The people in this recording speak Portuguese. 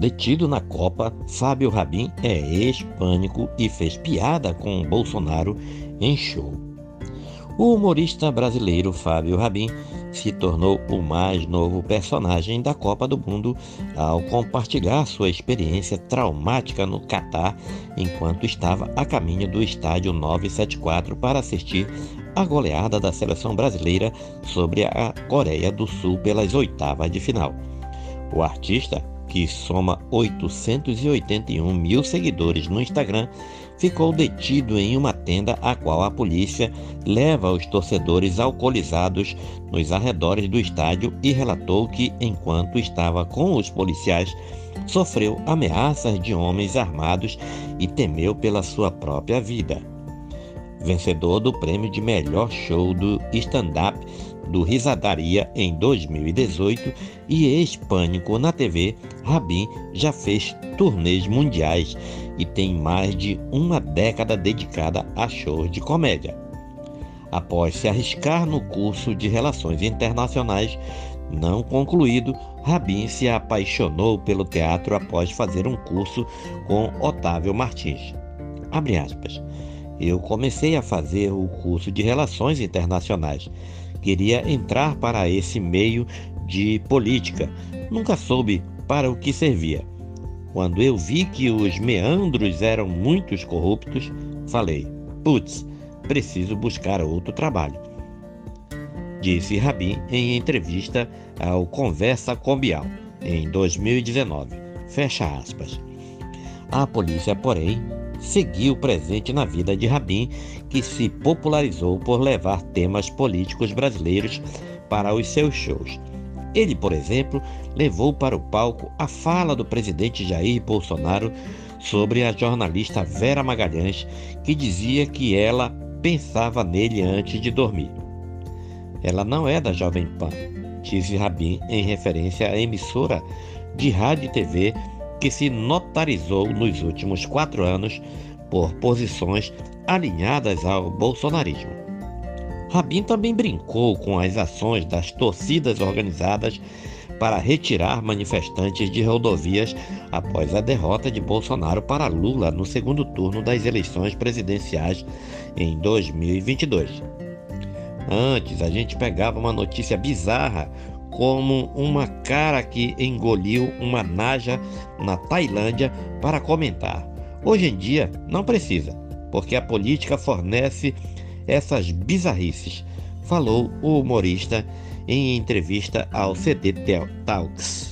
Detido na Copa, Fábio Rabin é ex-pânico e fez piada com Bolsonaro em show. O humorista brasileiro Fábio Rabin se tornou o mais novo personagem da Copa do Mundo ao compartilhar sua experiência traumática no Catar enquanto estava a caminho do estádio 974 para assistir a goleada da seleção brasileira sobre a Coreia do Sul pelas oitavas de final. O artista que soma 881 mil seguidores no Instagram, ficou detido em uma tenda a qual a polícia leva os torcedores alcoolizados nos arredores do estádio e relatou que, enquanto estava com os policiais, sofreu ameaças de homens armados e temeu pela sua própria vida. Vencedor do prêmio de melhor show do stand-up do Risadaria em 2018 e ex-pânico na TV, Rabin já fez turnês mundiais e tem mais de uma década dedicada a shows de comédia. Após se arriscar no curso de Relações Internacionais não concluído, Rabin se apaixonou pelo teatro após fazer um curso com Otávio Martins. Abre aspas. Eu comecei a fazer o curso de Relações Internacionais Queria entrar para esse meio de política. Nunca soube para o que servia. Quando eu vi que os meandros eram muitos corruptos, falei: putz, preciso buscar outro trabalho. Disse Rabin em entrevista ao Conversa Combial, em 2019. Fecha aspas. A polícia, porém, seguiu presente na vida de Rabin, que se popularizou por levar temas políticos brasileiros para os seus shows. Ele, por exemplo, levou para o palco a fala do presidente Jair Bolsonaro sobre a jornalista Vera Magalhães, que dizia que ela pensava nele antes de dormir. Ela não é da Jovem Pan, disse Rabin em referência à emissora de rádio e TV que se notarizou nos últimos quatro anos por posições alinhadas ao bolsonarismo. Rabin também brincou com as ações das torcidas organizadas para retirar manifestantes de rodovias após a derrota de Bolsonaro para Lula no segundo turno das eleições presidenciais em 2022. Antes, a gente pegava uma notícia bizarra como uma cara que engoliu uma naja na Tailândia para comentar. Hoje em dia não precisa, porque a política fornece essas bizarrices, falou o humorista em entrevista ao CD Talks.